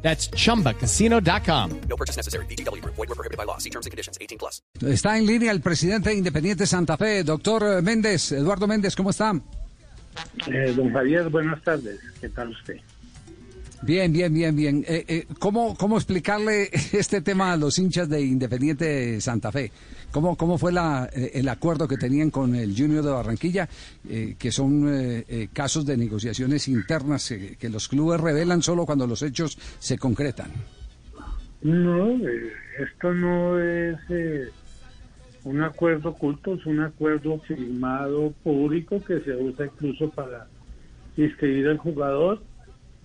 That's chumbacasino.com. No purchase necessary. BGW. Void were prohibited by law. See terms and conditions. 18 plus. Está en línea el presidente de Independiente Santa Fe, doctor Méndez, Eduardo Méndez, ¿cómo está? Eh, don Javier, buenas tardes. ¿Qué tal usted? Bien, bien, bien, bien. Eh, eh, ¿cómo, ¿Cómo explicarle este tema a los hinchas de Independiente Santa Fe? ¿Cómo, cómo fue la, eh, el acuerdo que tenían con el Junior de Barranquilla, eh, que son casos de negociaciones internas que los clubes revelan solo cuando los hechos se concretan? No, esto no es un acuerdo oculto, es un acuerdo firmado público que se usa incluso para inscribir al jugador.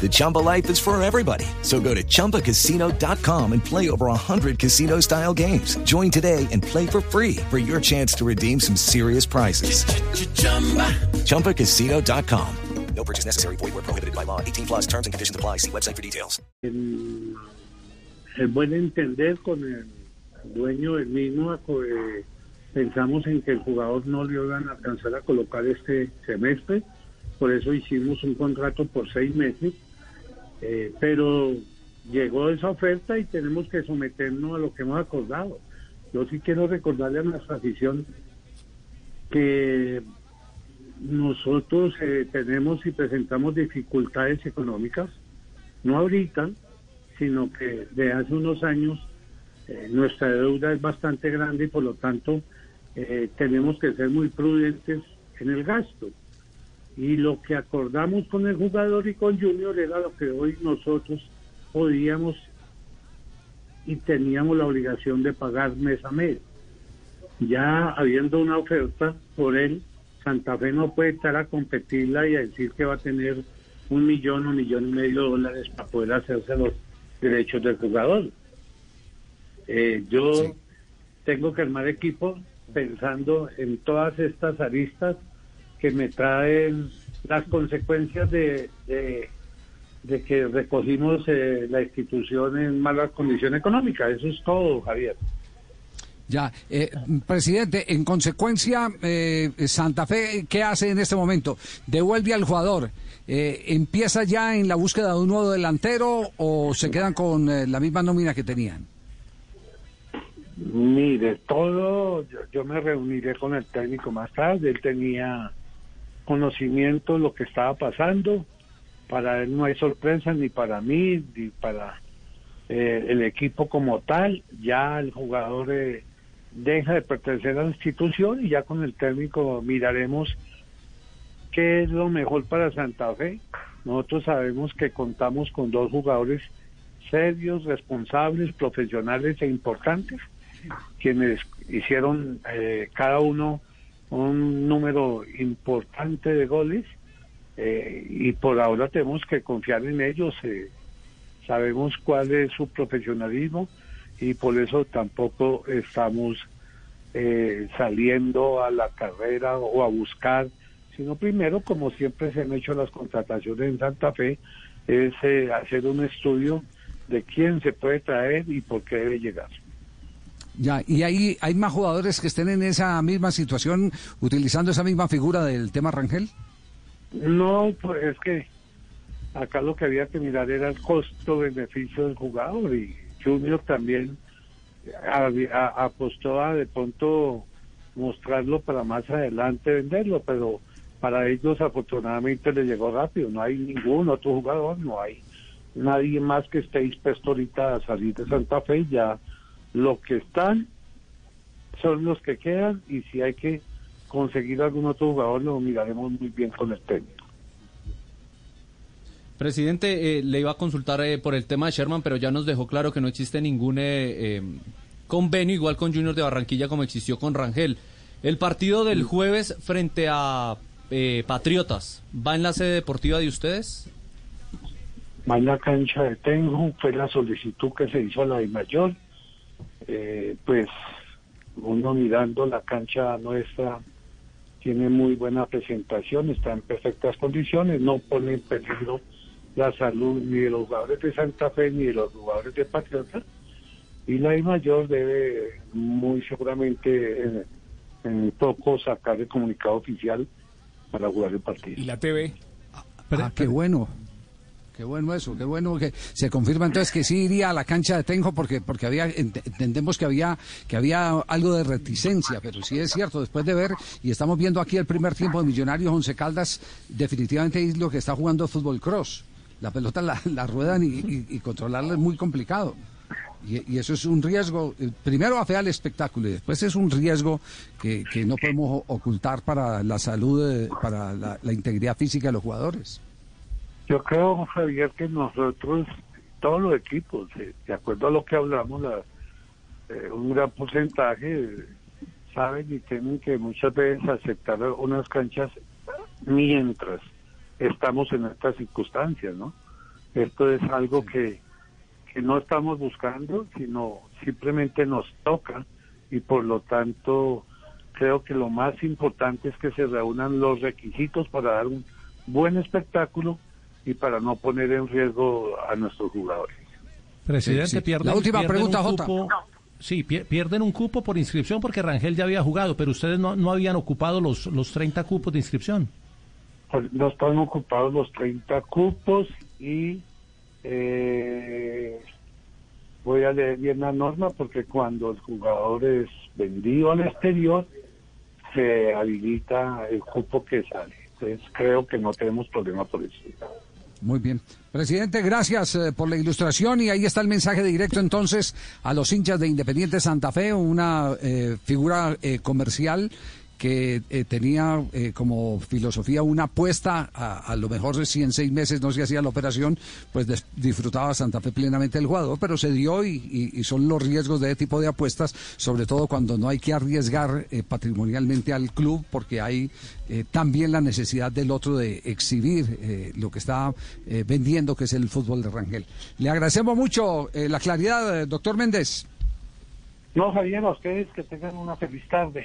The Chumba life is for everybody. So go to ChumbaCasino.com and play over 100 casino style games. Join today and play for free for your chance to redeem some serious prizes. ChumbaCasino.com. No purchase necessary. Void were prohibited by law. 18 plus terms and conditions apply. See website for details. el, el buen entender con el dueño del mismo, eh, pensamos en que el jugador no le iban a alcanzar a colocar este semestre, por eso hicimos un contrato por seis meses, eh, pero llegó esa oferta y tenemos que someternos a lo que hemos acordado. Yo sí quiero recordarle a nuestra afición que nosotros eh, tenemos y presentamos dificultades económicas, no ahorita, sino que de hace unos años eh, nuestra deuda es bastante grande y por lo tanto tenemos que ser muy prudentes en el gasto. Y lo que acordamos con el jugador y con Junior era lo que hoy nosotros podíamos y teníamos la obligación de pagar mes a mes. Ya habiendo una oferta por él, Santa Fe no puede estar a competirla y a decir que va a tener un millón o millón y medio de dólares para poder hacerse los derechos del jugador. Eh, yo tengo que armar equipo pensando en todas estas aristas que me traen las consecuencias de, de, de que recogimos eh, la institución en malas condiciones económicas. Eso es todo, Javier. Ya, eh, presidente, en consecuencia, eh, Santa Fe, ¿qué hace en este momento? ¿Devuelve al jugador? Eh, ¿Empieza ya en la búsqueda de un nuevo delantero o se quedan con eh, la misma nómina que tenían? Mire, todo, yo, yo me reuniré con el técnico más tarde, él tenía conocimiento lo que estaba pasando, para él no hay sorpresa ni para mí, ni para eh, el equipo como tal, ya el jugador eh, deja de pertenecer a la institución y ya con el técnico miraremos qué es lo mejor para Santa Fe. Nosotros sabemos que contamos con dos jugadores serios, responsables, profesionales e importantes, quienes hicieron eh, cada uno un número importante de goles eh, y por ahora tenemos que confiar en ellos. eh, sabemos cuál es su profesionalismo y por eso tampoco estamos eh, saliendo a la carrera o a buscar, sino primero, como siempre se han hecho las contrataciones en Santa Fe, es hacer un estudio de quién se puede traer y por qué debe llegar. Ya, y hay, hay más jugadores que estén en esa misma situación utilizando esa misma figura del tema Rangel. No, pues es que acá lo que había que mirar era el costo-beneficio del jugador y Junior también apostó a de pronto mostrarlo para más adelante venderlo, pero para ellos afortunadamente le llegó rápido, no hay ningún otro jugador, no hay nadie más que esté dispuesto ahorita a salir de Santa Fe, ya lo que están son los que quedan y si hay que conseguir algún otro jugador lo miraremos muy bien con el técnico. Presidente, eh, le iba a consultar eh, por el tema de Sherman, pero ya nos dejó claro que no existe ningún eh, eh, convenio igual con Junior de Barranquilla como existió con Rangel. El partido del jueves frente a eh, Patriotas, ¿va en la sede deportiva de ustedes? Va en la cancha de Tenjo, fue la solicitud que se hizo a la de mayor. Eh, pues uno mirando la cancha nuestra tiene muy buena presentación, está en perfectas condiciones, no pone en peligro la salud ni de los jugadores de Santa Fe ni de los jugadores de Patriota. Y la I mayor debe muy seguramente en, en poco sacar el comunicado oficial para jugar el partido. ¿Y la TV? Ah, qué bueno. Qué bueno eso, qué bueno que se confirma entonces que sí iría a la cancha de Tenjo porque porque había ent- entendemos que había que había algo de reticencia, pero sí es cierto, después de ver y estamos viendo aquí el primer tiempo de Millonarios Once Caldas, definitivamente es lo que está jugando fútbol cross. La pelota la, ruedan y, controlarla es muy complicado. Y, eso es un riesgo, eh, primero afea el espectáculo y después es un riesgo que, que no podemos ocultar para la salud, para la integridad física de los jugadores. Yo creo, Javier, que nosotros, todos los equipos, eh, de acuerdo a lo que hablamos, la- eh, un gran porcentaje saben y tienen que muchas veces aceptar unas canchas mientras estamos en estas circunstancias, ¿no? Esto es algo que, que no estamos buscando, sino simplemente nos toca y por lo tanto creo que lo más importante es que se reúnan los requisitos para dar un buen espectáculo y para no poner en riesgo a nuestros jugadores. Presidente, Sí, sí. pierden, La última pierden pregunta, un Jota. cupo- Sí, pier- pierden un cupo por inscripción porque Rangel ya había jugado, pero ustedes no, no habían ocupado los, los 30 cupos de inscripción. Pues No están ocupados los 30 cupos y eh, voy a leer bien la norma porque cuando el jugador es vendido al exterior se habilita el cupo que sale. Entonces creo que no tenemos problema por eso. Muy bien. Presidente, gracias eh, por la ilustración y ahí está el mensaje directo entonces a los hinchas de Independiente Santa Fe, una eh, figura eh, comercial que eh, tenía eh, como filosofía una apuesta, a, lo mejor si en seis meses no se hacía la operación, pues des- disfrutaba Santa Fe plenamente el jugador, pero se dio y, son los riesgos de este tipo de apuestas, sobre todo cuando no hay que arriesgar eh, patrimonialmente al club, porque hay eh, también la necesidad del otro de exhibir eh, lo que está eh, vendiendo, que es el fútbol de Rangel. Le agradecemos mucho la claridad, doctor Méndez. No, Javier, a ustedes que tengan una feliz tarde.